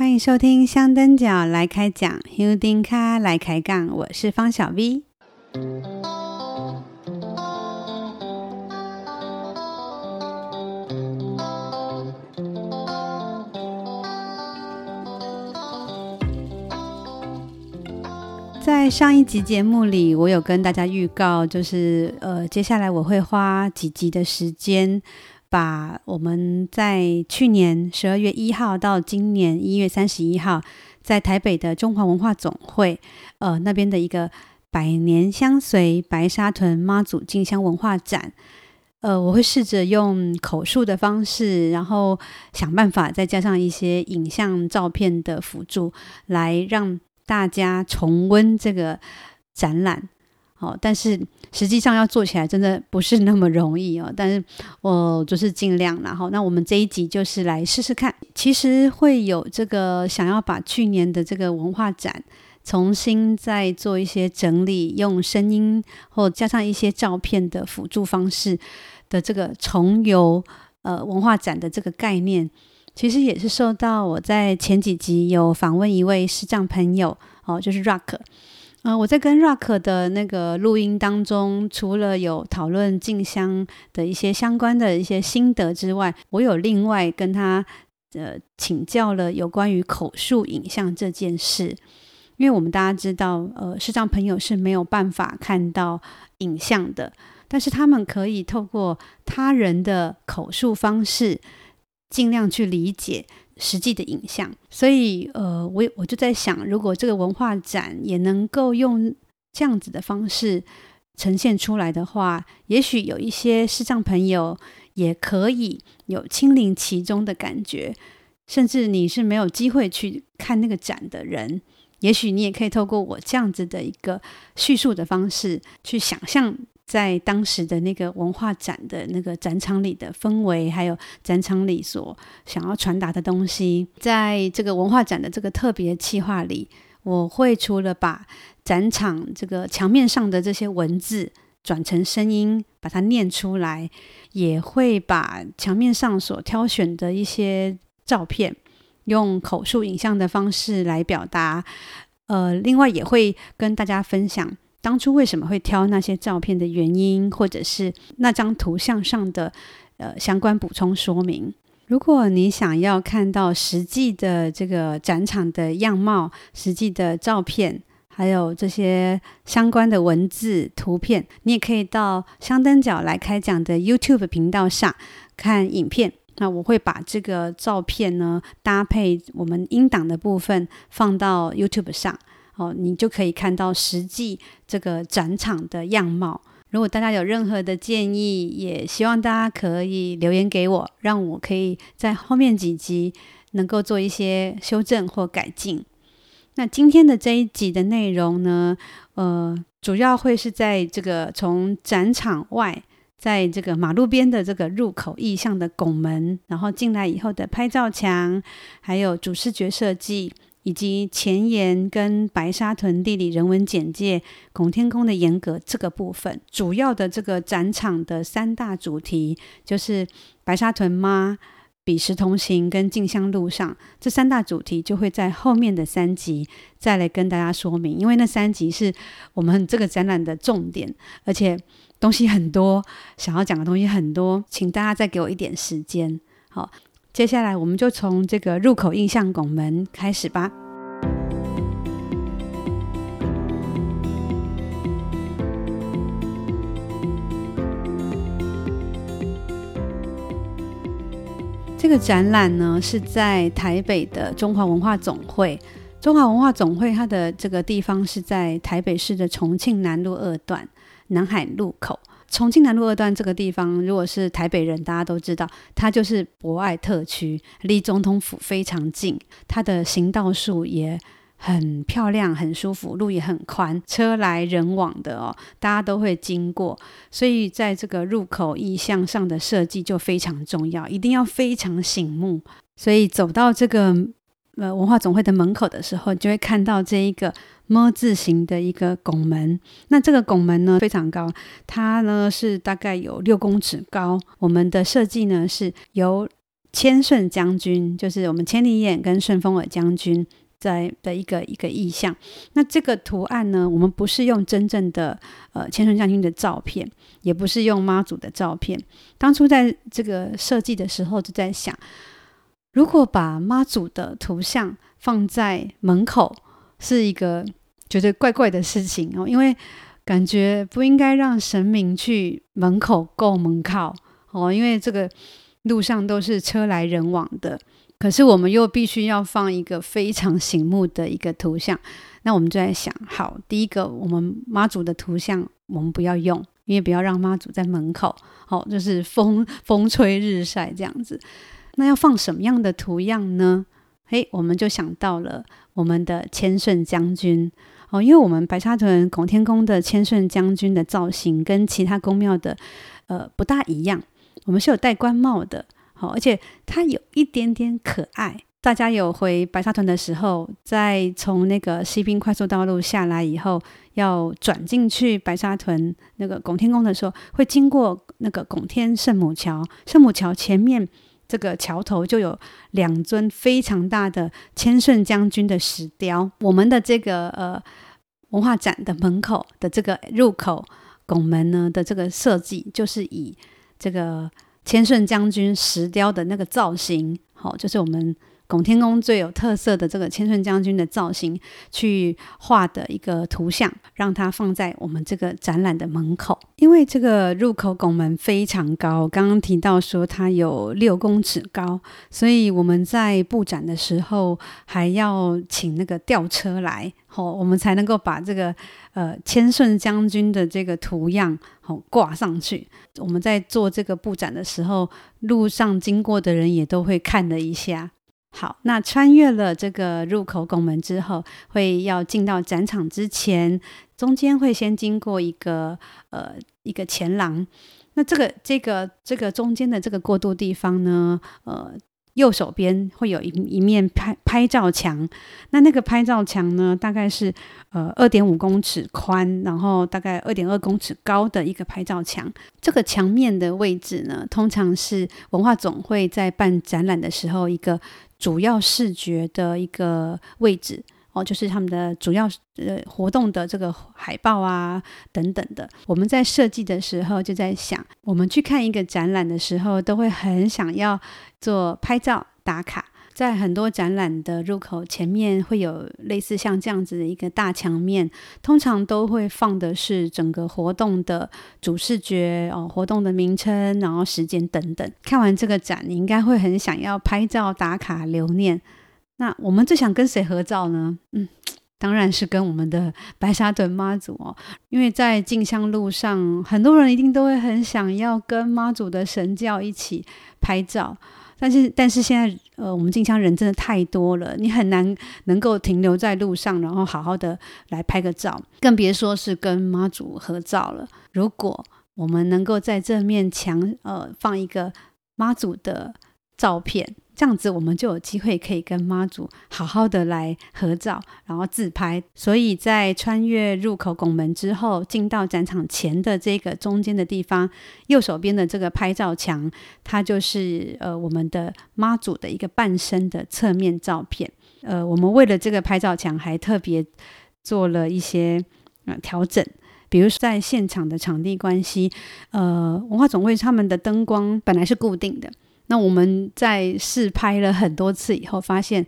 欢迎收听香灯脚来开讲，香灯脚来开杠，我是方小 V。在上一集节目里，我有跟大家预告，就是呃，接下来我会花几集的时间。把我们在去年十二月一号到今年一月三十一号，在台北的中华文化总会，呃，那边的一个百年相随白沙屯妈祖进香文化展，呃，我会试着用口述的方式，然后想办法再加上一些影像照片的辅助，来让大家重温这个展览。哦，但是实际上要做起来真的不是那么容易哦。但是我就是尽量，然后那我们这一集就是来试试看。其实会有这个想要把去年的这个文化展重新再做一些整理，用声音或加上一些照片的辅助方式的这个重游呃文化展的这个概念，其实也是受到我在前几集有访问一位视障朋友哦，就是 Rock。呃，我在跟 Rock 的那个录音当中，除了有讨论静香的一些相关的一些心得之外，我有另外跟他呃请教了有关于口述影像这件事，因为我们大家知道，呃，视障朋友是没有办法看到影像的，但是他们可以透过他人的口述方式，尽量去理解。实际的影像，所以呃，我我就在想，如果这个文化展也能够用这样子的方式呈现出来的话，也许有一些视障朋友也可以有亲临其中的感觉，甚至你是没有机会去看那个展的人，也许你也可以透过我这样子的一个叙述的方式去想象。在当时的那个文化展的那个展场里的氛围，还有展场里所想要传达的东西，在这个文化展的这个特别企划里，我会除了把展场这个墙面上的这些文字转成声音，把它念出来，也会把墙面上所挑选的一些照片，用口述影像的方式来表达。呃，另外也会跟大家分享。当初为什么会挑那些照片的原因，或者是那张图像上的呃相关补充说明？如果你想要看到实际的这个展场的样貌、实际的照片，还有这些相关的文字、图片，你也可以到香灯角来开讲的 YouTube 频道上看影片。那我会把这个照片呢搭配我们音档的部分放到 YouTube 上。哦，你就可以看到实际这个展场的样貌。如果大家有任何的建议，也希望大家可以留言给我，让我可以在后面几集能够做一些修正或改进。那今天的这一集的内容呢，呃，主要会是在这个从展场外，在这个马路边的这个入口意向的拱门，然后进来以后的拍照墙，还有主视觉设计。以及前言跟白沙屯地理人文简介、拱天宫的严格这个部分，主要的这个展场的三大主题就是白沙屯妈、彼时同行跟进香路上这三大主题，就会在后面的三集再来跟大家说明。因为那三集是我们这个展览的重点，而且东西很多，想要讲的东西很多，请大家再给我一点时间。好。接下来，我们就从这个入口印象拱门开始吧。这个展览呢，是在台北的中华文化总会。中华文化总会它的这个地方是在台北市的重庆南路二段南海路口。重庆南路二段这个地方，如果是台北人，大家都知道，它就是博爱特区，离总统府非常近。它的行道树也很漂亮，很舒服，路也很宽，车来人往的哦，大家都会经过。所以在这个入口意象上的设计就非常重要，一定要非常醒目。所以走到这个呃文化总会的门口的时候，就会看到这一个。么字形的一个拱门，那这个拱门呢，非常高，它呢是大概有六公尺高。我们的设计呢是由千顺将军，就是我们千里眼跟顺风耳将军在的一个一个意象。那这个图案呢，我们不是用真正的呃千顺将军的照片，也不是用妈祖的照片。当初在这个设计的时候，就在想，如果把妈祖的图像放在门口，是一个觉得怪怪的事情哦，因为感觉不应该让神明去门口够门靠哦，因为这个。路上都是车来人往的，可是我们又必须要放一个非常醒目的一个图像。那我们就在想，好，第一个，我们妈祖的图像我们不要用，因为不要让妈祖在门口，好，就是风风吹日晒这样子。那要放什么样的图样呢？嘿，我们就想到了我们的千顺将军哦，因为我们白沙屯拱天宫的千顺将军的造型跟其他宫庙的呃不大一样。我们是有戴官帽的，好，而且它有一点点可爱。大家有回白沙屯的时候，在从那个西滨快速道路下来以后，要转进去白沙屯那个拱天宫的时候，会经过那个拱天圣母桥。圣母桥前面这个桥头就有两尊非常大的千顺将军的石雕。我们的这个呃文化展的门口的这个入口拱门呢的这个设计，就是以。这个千顺将军石雕的那个造型，好，就是我们拱天宫最有特色的这个千顺将军的造型去画的一个图像，让它放在我们这个展览的门口。因为这个入口拱门非常高，刚刚提到说它有六公尺高，所以我们在布展的时候还要请那个吊车来，好，我们才能够把这个呃千顺将军的这个图样好挂上去。我们在做这个布展的时候，路上经过的人也都会看了一下。好，那穿越了这个入口拱门之后，会要进到展场之前，中间会先经过一个呃一个前廊。那这个这个这个中间的这个过渡地方呢，呃。右手边会有一一面拍拍照墙，那那个拍照墙呢，大概是呃二点五公尺宽，然后大概二点二公尺高的一个拍照墙。这个墙面的位置呢，通常是文化总会在办展览的时候一个主要视觉的一个位置。哦，就是他们的主要呃活动的这个海报啊等等的。我们在设计的时候就在想，我们去看一个展览的时候，都会很想要做拍照打卡。在很多展览的入口前面会有类似像这样子的一个大墙面，通常都会放的是整个活动的主视觉哦，活动的名称，然后时间等等。看完这个展，你应该会很想要拍照打卡留念。那我们最想跟谁合照呢？嗯，当然是跟我们的白沙屯妈祖哦，因为在进香路上，很多人一定都会很想要跟妈祖的神教一起拍照。但是，但是现在，呃，我们静香人真的太多了，你很难能够停留在路上，然后好好的来拍个照，更别说是跟妈祖合照了。如果我们能够在这面墙，呃，放一个妈祖的照片。这样子，我们就有机会可以跟妈祖好好的来合照，然后自拍。所以在穿越入口拱门之后，进到展场前的这个中间的地方，右手边的这个拍照墙，它就是呃我们的妈祖的一个半身的侧面照片。呃，我们为了这个拍照墙，还特别做了一些呃调整，比如说在现场的场地关系，呃，文化总会他们的灯光本来是固定的。那我们在试拍了很多次以后，发现，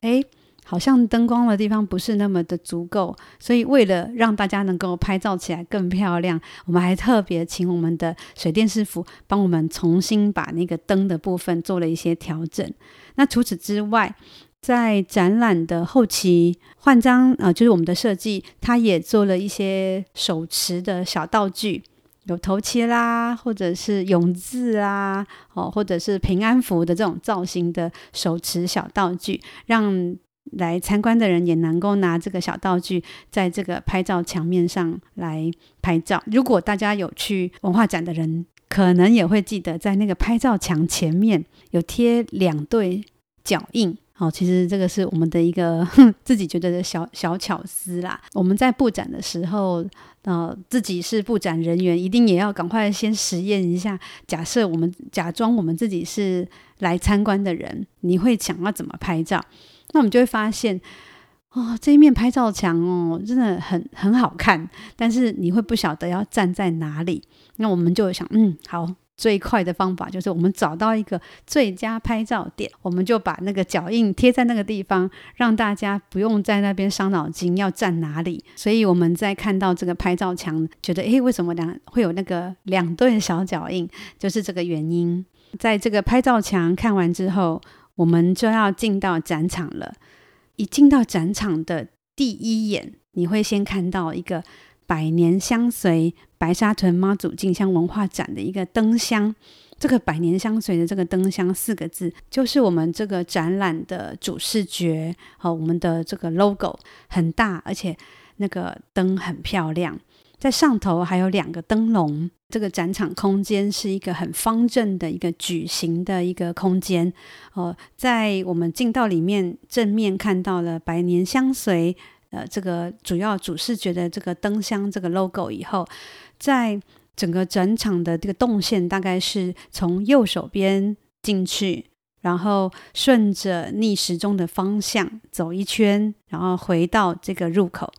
哎，好像灯光的地方不是那么的足够，所以为了让大家能够拍照起来更漂亮，我们还特别请我们的水电师傅帮我们重新把那个灯的部分做了一些调整。那除此之外，在展览的后期换装，呃，就是我们的设计，它也做了一些手持的小道具。有头旗啦，或者是永字啊，哦，或者是平安符的这种造型的手持小道具，让来参观的人也能够拿这个小道具，在这个拍照墙面上来拍照。如果大家有去文化展的人，可能也会记得，在那个拍照墙前面有贴两对脚印。哦，其实这个是我们的一个 自己觉得的小小巧思啦。我们在布展的时候，呃，自己是布展人员，一定也要赶快先实验一下。假设我们假装我们自己是来参观的人，你会想要怎么拍照？那我们就会发现，哦，这一面拍照墙哦，真的很很好看，但是你会不晓得要站在哪里。那我们就想，嗯，好。最快的方法就是我们找到一个最佳拍照点，我们就把那个脚印贴在那个地方，让大家不用在那边伤脑筋要站哪里。所以我们在看到这个拍照墙，觉得诶，为什么两会有那个两对小脚印？就是这个原因。在这个拍照墙看完之后，我们就要进到展场了。一进到展场的第一眼，你会先看到一个。百年相随白沙屯妈祖进香文化展的一个灯箱，这个“百年相随”的这个灯箱四个字，就是我们这个展览的主视觉和我们的这个 logo 很大，而且那个灯很漂亮，在上头还有两个灯笼。这个展场空间是一个很方正的一个矩形的一个空间哦，在我们进到里面正面看到了“百年相随”。呃，这个主要主视觉的这个灯箱这个 logo 以后，在整个展场的这个动线大概是从右手边进去，然后顺着逆时钟的方向走一圈，然后回到这个入口。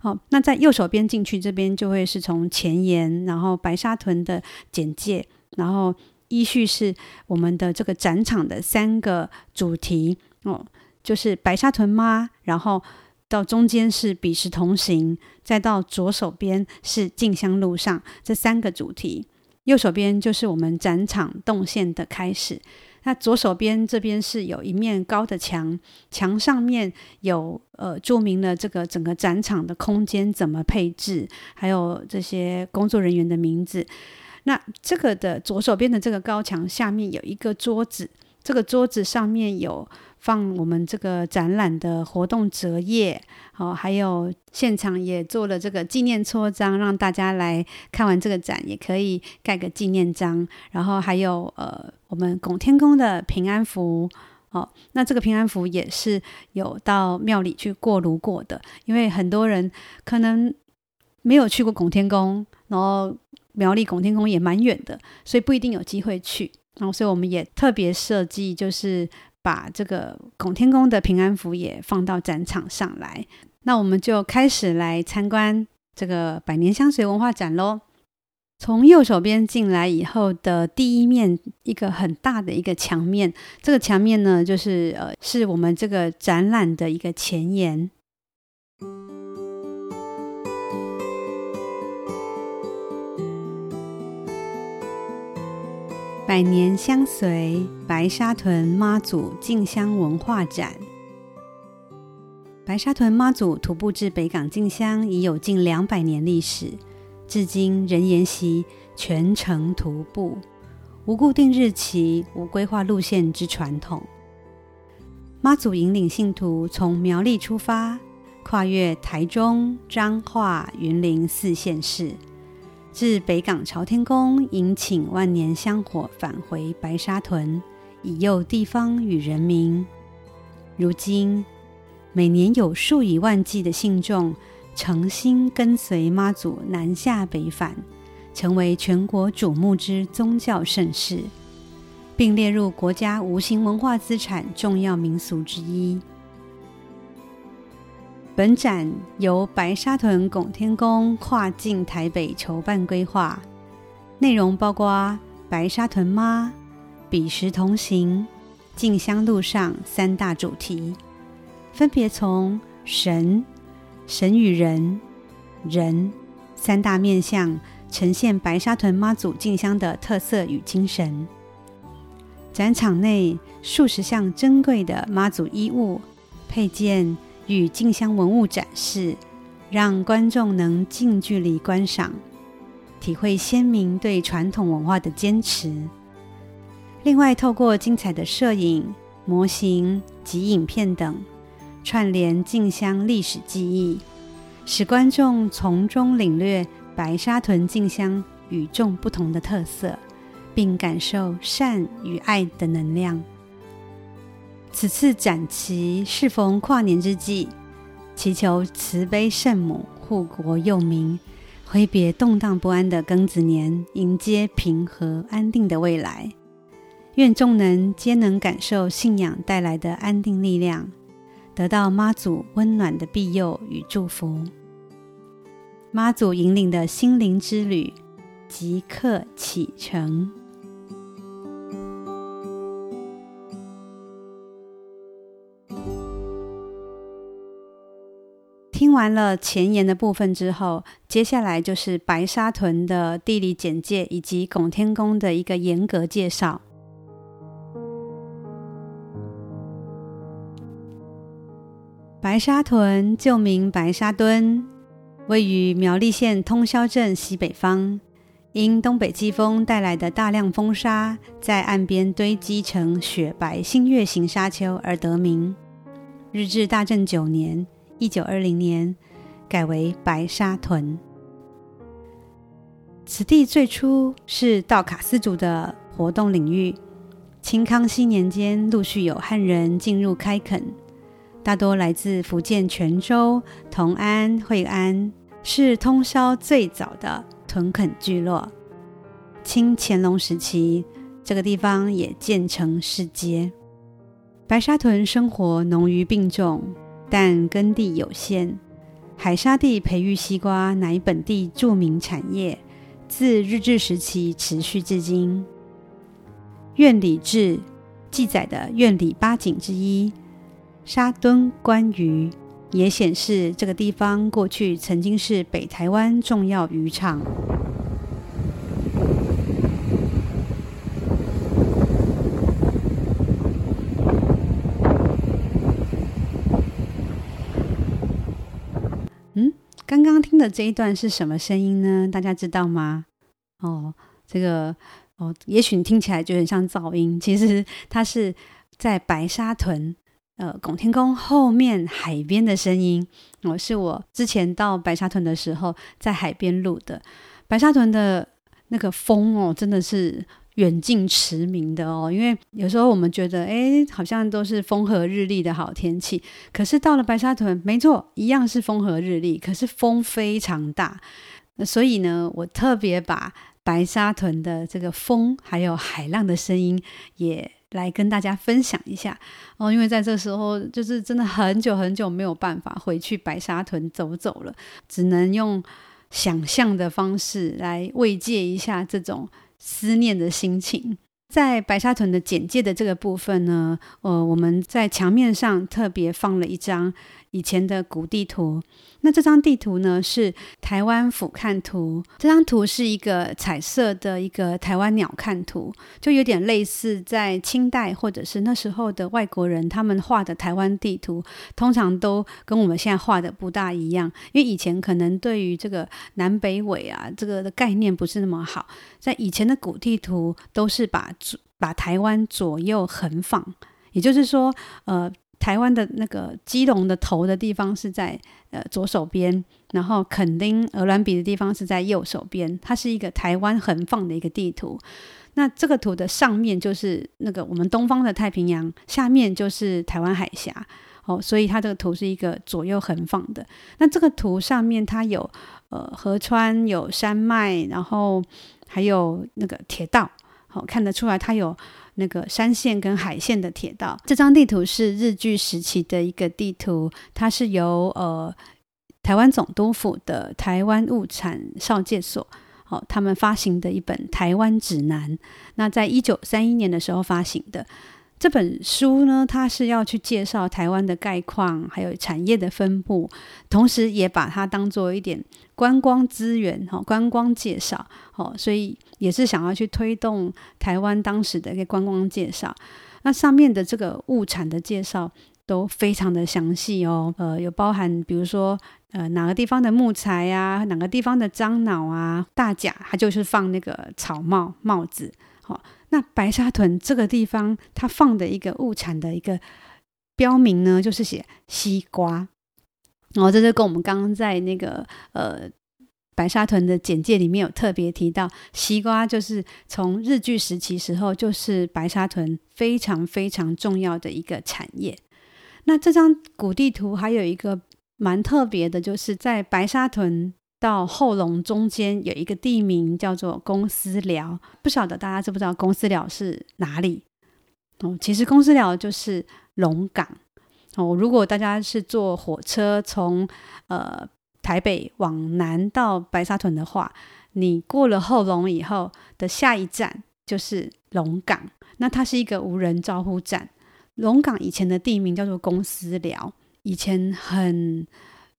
哦，那在右手边进去这边就会是从前言，然后白沙屯的简介，然后依序是我们的这个展场的三个主题哦，就是白沙屯妈，然后。到中间是彼时同行，再到左手边是进香路上，这三个主题。右手边就是我们展场动线的开始。那左手边这边是有一面高的墙，墙上面有呃注明了这个整个展场的空间怎么配置，还有这些工作人员的名字。那这个的左手边的这个高墙下面有一个桌子，这个桌子上面有。放我们这个展览的活动折页，好，还有现场也做了这个纪念戳章，让大家来看完这个展也可以盖个纪念章。然后还有呃，我们拱天宫的平安符，哦，那这个平安符也是有到庙里去过炉过的，因为很多人可能没有去过拱天宫，然后苗栗拱天宫也蛮远的，所以不一定有机会去。然后，所以我们也特别设计就是。把这个拱天宫的平安符也放到展场上来，那我们就开始来参观这个百年香水文化展喽。从右手边进来以后的第一面，一个很大的一个墙面，这个墙面呢，就是呃，是我们这个展览的一个前言。百年相随白沙屯妈祖进香文化展。白沙屯妈祖徒步至北港进香已有近两百年历史，至今仍沿袭全程徒步、无固定日期、无规划路线之传统。妈祖引领信徒从苗栗出发，跨越台中、彰化、云林四县市。至北港朝天宫迎请万年香火返回白沙屯，以佑地方与人民。如今，每年有数以万计的信众诚心跟随妈祖南下北返，成为全国瞩目之宗教盛事，并列入国家无形文化资产重要民俗之一。本展由白沙屯拱天宫跨境台北筹办规划，内容包括白沙屯妈、彼时同行、进香路上三大主题，分别从神、神与人、人三大面向呈现白沙屯妈祖进香的特色与精神。展场内数十项珍贵的妈祖衣物、配件。与静香文物展示，让观众能近距离观赏，体会先民对传统文化的坚持。另外，透过精彩的摄影、模型及影片等，串联静香历史记忆，使观众从中领略白沙屯静香与众不同的特色，并感受善与爱的能量。此次展期适逢跨年之际，祈求慈悲圣母护国佑民，挥别动荡不安的庚子年，迎接平和安定的未来。愿众人皆能感受信仰带来的安定力量，得到妈祖温暖的庇佑与祝福。妈祖引领的心灵之旅即刻启程。听完了前言的部分之后，接下来就是白沙屯的地理简介以及拱天宫的一个严格介绍。白沙屯旧名白沙墩，位于苗栗县通霄镇西北方。因东北季风带来的大量风沙，在岸边堆积成雪白新月形沙丘而得名。日治大正九年（一九二零年）改为白沙屯。此地最初是道卡斯族的活动领域。清康熙年间，陆续有汉人进入开垦。大多来自福建泉州、同安、惠安，是通宵最早的屯垦聚落。清乾隆时期，这个地方也建成市街。白沙屯生活浓于并重，但耕地有限。海沙地培育西瓜乃本地著名产业，自日治时期持续至今。《院里志》记载的院里八景之一。沙墩观鱼也显示这个地方过去曾经是北台湾重要渔场。嗯，刚刚听这一段是什么声音呢？大家知道吗？哦，这个哦，也许你听起来就很像噪音，其实它是在白沙屯。呃，拱天宫后面海边的声音，哦，是我之前到白沙屯的时候在海边录的。白沙屯的那个风哦，真的是远近驰名的哦。因为有时候我们觉得，哎，好像都是风和日丽的好天气，可是到了白沙屯，没错，一样是风和日丽，可是风非常大。所以呢，我特别把白沙屯的这个风还有海浪的声音也。来跟大家分享一下哦，因为在这时候就是真的很久很久没有办法回去白沙屯走走了，只能用想象的方式来慰藉一下这种思念的心情。在白沙屯的简介的这个部分呢，呃，我们在墙面上特别放了一张以前的古地图。那这张地图呢，是台湾俯瞰图。这张图是一个彩色的一个台湾鸟瞰图，就有点类似在清代或者是那时候的外国人他们画的台湾地图，通常都跟我们现在画的不大一样。因为以前可能对于这个南北纬啊这个的概念不是那么好，在以前的古地图都是把把台湾左右横放，也就是说，呃。台湾的那个基隆的头的地方是在呃左手边，然后垦丁鹅銮鼻的地方是在右手边，它是一个台湾横放的一个地图。那这个图的上面就是那个我们东方的太平洋，下面就是台湾海峡。哦，所以它这个图是一个左右横放的。那这个图上面它有呃河川，有山脉，然后还有那个铁道。好，看得出来它有。那个山线跟海线的铁道，这张地图是日据时期的一个地图，它是由呃台湾总督府的台湾物产少介所，好、哦，他们发行的一本台湾指南。那在一九三一年的时候发行的这本书呢，它是要去介绍台湾的概况，还有产业的分布，同时也把它当做一点观光资源，哈、观光介绍，哦，所以。也是想要去推动台湾当时的一个观光介绍，那上面的这个物产的介绍都非常的详细哦，呃，有包含比如说呃哪个地方的木材啊，哪个地方的樟脑啊，大甲它就是放那个草帽帽子，好、那白沙屯这个地方它放的一个物产的一个标明呢，就是写西瓜，然后这就跟我们刚刚在那个呃。白沙屯的简介里面有特别提到，西瓜就是从日据时期时候就是白沙屯非常非常重要的一个产业。那这张古地图还有一个蛮特别的，就是在白沙屯到后龙中间有一个地名叫做公司寮，不晓得大家知不知道公司寮是哪里？哦，其实公司寮就是龙港。哦，如果大家是坐火车从呃台北往南到白沙屯的话，你过了后龙以后的下一站就是龙港，那它是一个无人招呼站。龙港以前的地名叫做公司寮，以前很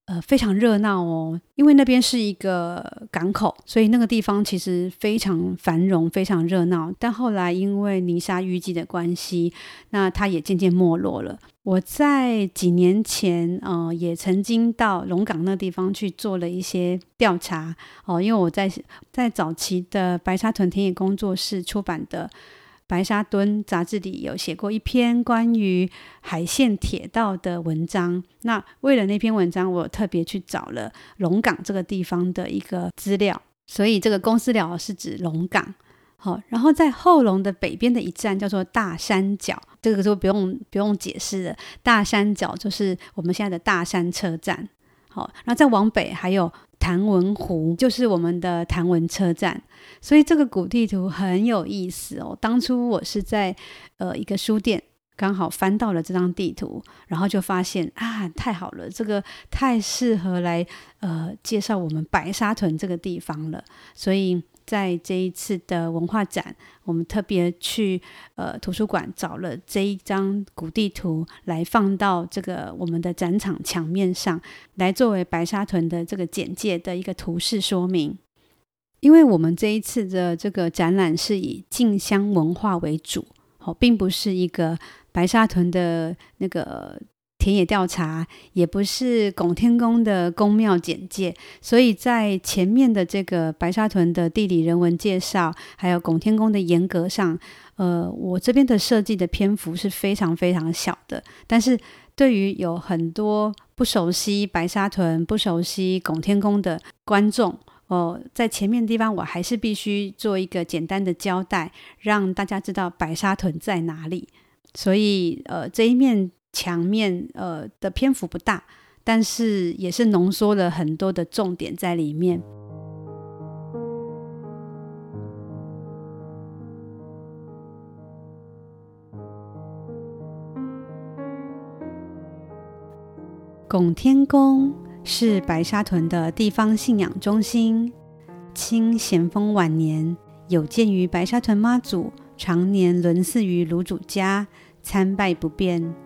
呃非常热闹哦，因为那边是一个港口，所以那个地方其实非常繁荣、非常热闹。但后来因为泥沙淤积的关系，那它也渐渐没落了。我在几年前，呃，也曾经到龙港那地方去做了一些调查哦，因为我在在早期的白沙屯田野工作室出版的《白沙墩》杂志里有写过一篇关于海线铁道的文章。那为了那篇文章，我特别去找了龙港这个地方的一个资料，所以这个公司寮是指龙港。好，然后在后龙的北边的一站叫做大山脚，这个就不用不用解释了。大山脚就是我们现在的大山车站。好，然后再往北还有潭文湖，就是我们的潭文车站。所以这个古地图很有意思哦。当初我是在呃一个书店刚好翻到了这张地图，然后就发现啊，太好了，这个太适合来呃介绍我们白沙屯这个地方了。所以。在这一次的文化展，我们特别去呃图书馆找了这一张古地图来放到这个我们的展场墙面上，来作为白沙屯的这个简介的一个图示说明。因为我们这一次的这个展览是以静香文化为主，哦，并不是一个白沙屯的那个。田野调查也不是拱天宫的宫庙简介，所以在前面的这个白沙屯的地理人文介绍，还有拱天宫的沿革上，呃，我这边的设计的篇幅是非常非常小的。但是对于有很多不熟悉白沙屯、不熟悉拱天宫的观众，哦、在前面的地方我还是必须做一个简单的交代，让大家知道白沙屯在哪里。所以，呃，这一面。墙面呃的篇幅不大，但是也是浓缩了很多的重点在里面。拱天宫是白沙屯的地方信仰中心。清咸丰晚年，有鉴于白沙屯妈祖常年轮祀于芦主家，参拜不便。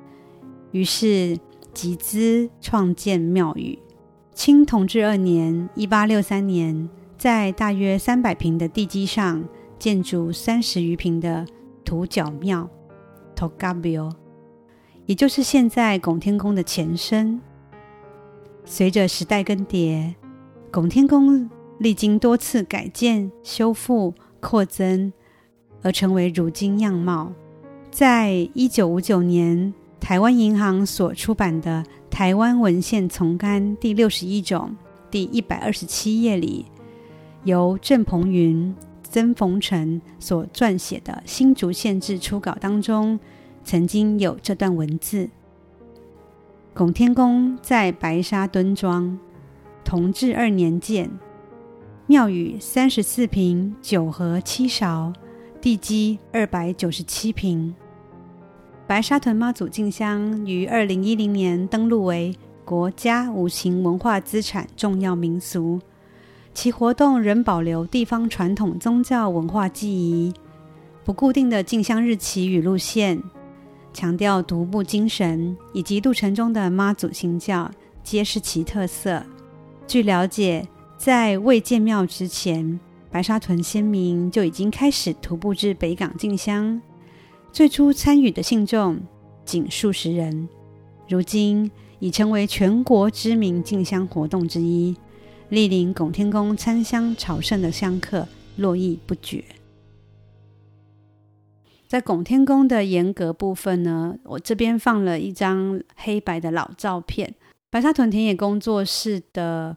于是集资创建庙宇。清同治二年（一八六三年），在大约三百坪的地基上建筑三十余坪的土角庙 （Togabio），也就是现在拱天宫的前身。随着时代更迭，拱天宫历经多次改建、修复、扩增，而成为如今样貌。在一九五九年，台湾银行所出版的《台湾文献丛刊》第六十一种第一百二十七页里，由郑鹏云、曾逢成所撰写的新竹县志初稿当中，曾经有这段文字：拱天宫在白沙墩庄，同治二年建，庙宇三十四坪九合七勺，地基二百九十七坪。白沙屯妈祖进香于二零一零年登录为国家无形文化资产重要民俗，其活动仍保留地方传统宗教文化记忆，不固定的进香日期与路线，强调独步精神以及路程中的妈祖行教，皆是其特色。据了解，在未建庙之前，白沙屯先民就已经开始徒步至北港进香。最初参与的信众仅数十人，如今已成为全国知名进香活动之一，莅临拱天宫参香朝圣的香客络绎不绝。在拱天宫的严格部分呢，我这边放了一张黑白的老照片，白沙屯田野工作室的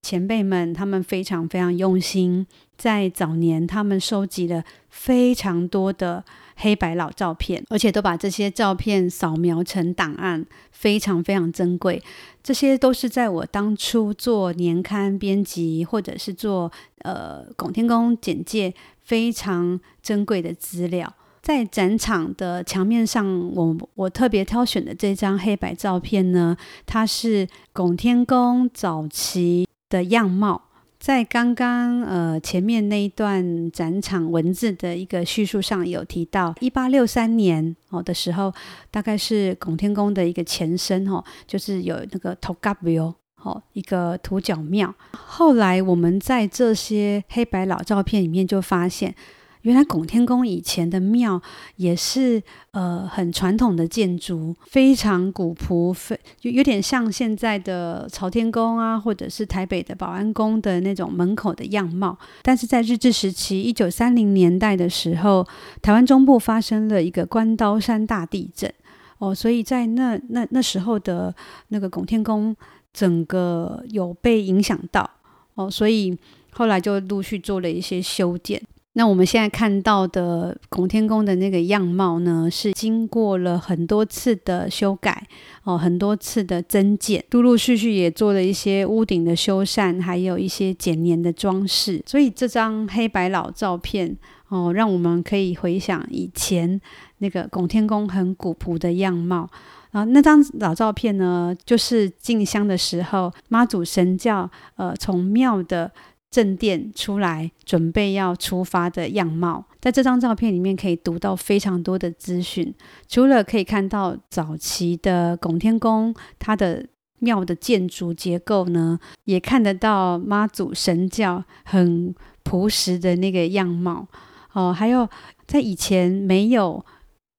前辈们他们非常非常用心，在早年他们收集了非常多的黑白老照片，而且都把这些照片扫描成档案，非常非常珍贵。这些都是在我当初做年刊编辑，或者是做呃拱天宫简介非常珍贵的资料。在展场的墙面上，我我特别挑选的这张黑白照片呢，它是拱天宫早期的样貌。在刚刚呃前面那一段展场文字的一个叙述上有提到，一八六三年哦的时候，大概是拱天宫的一个前身哦，就是有那个土角庙哦，一个土角庙。后来我们在这些黑白老照片里面就发现。原来拱天宫以前的庙也是呃很传统的建筑，非常古朴，非就有点像现在的朝天宫啊，或者是台北的保安宫的那种门口的样貌。但是在日治时期，一九三零年代的时候，台湾中部发生了一个关刀山大地震哦，所以在那那那时候的那个拱天宫，整个有被影响到哦，所以后来就陆续做了一些修建。那我们现在看到的拱天宫的那个样貌呢，是经过了很多次的修改哦，很多次的增减，陆陆续续也做了一些屋顶的修缮，还有一些简年的装饰。所以这张黑白老照片哦，让我们可以回想以前那个拱天宫很古朴的样貌啊。那张老照片呢，就是进香的时候，妈祖神教呃从庙的。正殿出来，准备要出发的样貌，在这张照片里面可以读到非常多的资讯。除了可以看到早期的拱天宫，它的庙的建筑结构呢，也看得到妈祖神教很朴实的那个样貌。哦，还有在以前没有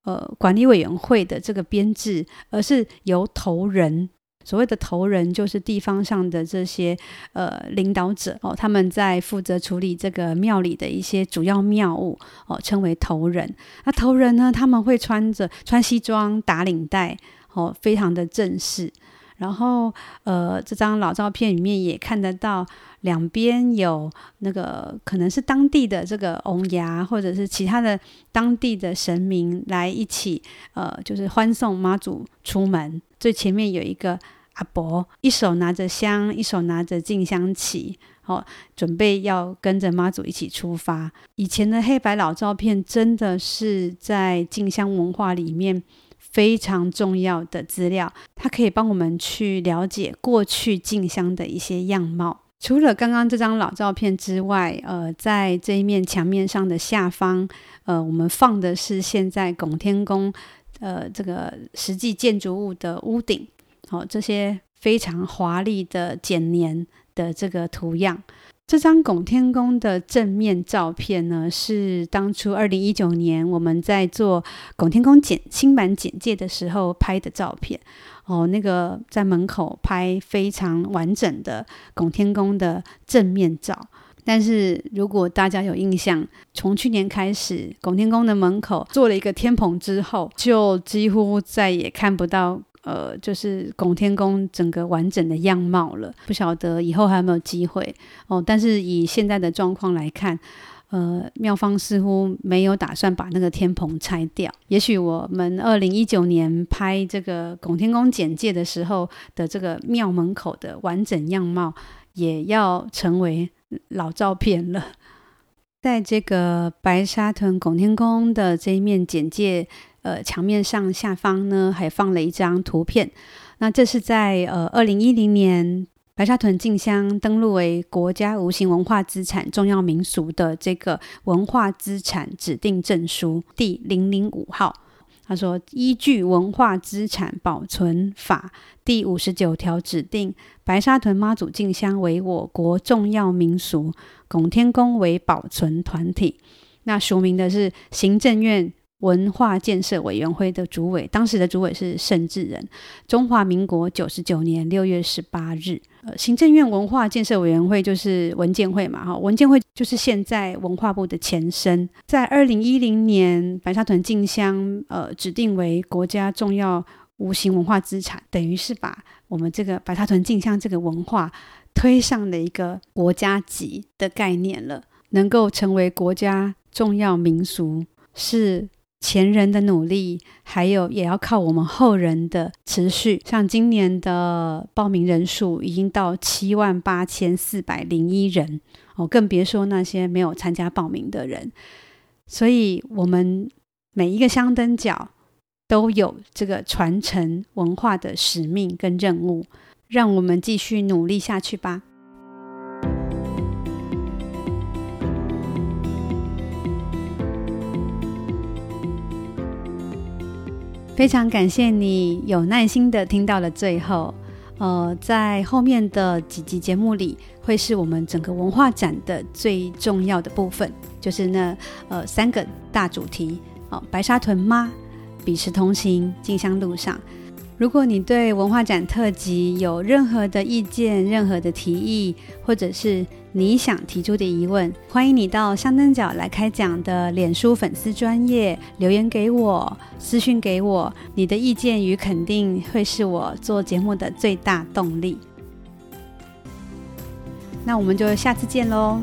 呃管理委员会的这个编制，而是由头人。所谓的头人就是地方上的这些呃领导者哦，他们在负责处理这个庙里的一些主要庙务哦，称为头人。那头人呢，他们会穿着穿西装打领带哦，非常的正式。然后呃，这张老照片里面也看得到两边有那个可能是当地的这个王爷，或者是其他的当地的神明来一起呃，就是欢送妈祖出门。最前面有一个阿伯，一手拿着香，一手拿着静香旗，哦，准备要跟着妈祖一起出发。以前的黑白老照片真的是在静香文化里面非常重要的资料，它可以帮我们去了解过去静香的一些样貌。除了刚刚这张老照片之外，呃，在这一面墙面上的下方，呃，我们放的是现在拱天宫。呃，这个实际建筑物的屋顶，哦，这些非常华丽的剪黏的这个图样。这张拱天宫的正面照片呢，是当初二零一九年我们在做拱天宫简新版简介的时候拍的照片。哦，那个在门口拍非常完整的拱天宫的正面照。但是如果大家有印象，从去年开始，拱天宫的门口做了一个天棚之后，就几乎再也看不到呃，就是拱天宫整个完整的样貌了。不晓得以后还有没有机会哦。但是以现在的状况来看，呃，庙方似乎没有打算把那个天棚拆掉。也许我们二零一九年拍这个拱天宫简介的时候的这个庙门口的完整样貌，也要成为。老照片了，在这个白沙屯拱天宫的这一面简介呃墙面上下方呢，还放了一张图片。那这是在呃二零一零年白沙屯进香登录为国家无形文化资产重要民俗的这个文化资产指定证书第零零五号。他说：“依据《文化资产保存法》第五十九条，指定白沙屯妈祖进香为我国重要民俗，拱天宫为保存团体。那署名的是行政院。”文化建设委员会的主委，当时的主委是盛智仁。中华民国九十九年六月十八日，呃，行政院文化建设委员会就是文建会嘛，哈，文建会就是现在文化部的前身。在二零一零年，白沙屯进香，呃，指定为国家重要无形文化资产，等于是把我们这个白沙屯进香这个文化推上了一个国家级的概念了，能够成为国家重要民俗，是前人的努力，还有也要靠我们后人的持续。像今年的报名人数已经到七万八千四百零一人哦，更别说那些没有参加报名的人。所以，我们每一个香灯脚都有这个传承文化的使命跟任务，让我们继续努力下去吧。非常感谢你有耐心的听到了最后。呃，在后面的几集节目里，会是我们整个文化展的最重要的部分，就是那呃三个大主题哦，白沙屯妈、彼时同行、进香路上。如果你对文化展特辑有任何的意见、任何的提议，或者是你想提出的疑问，欢迎你到香灯角来开讲的脸书粉丝专业留言给我，私讯给我。你的意见与肯定会是我做节目的最大动力。那我们就下次见喽。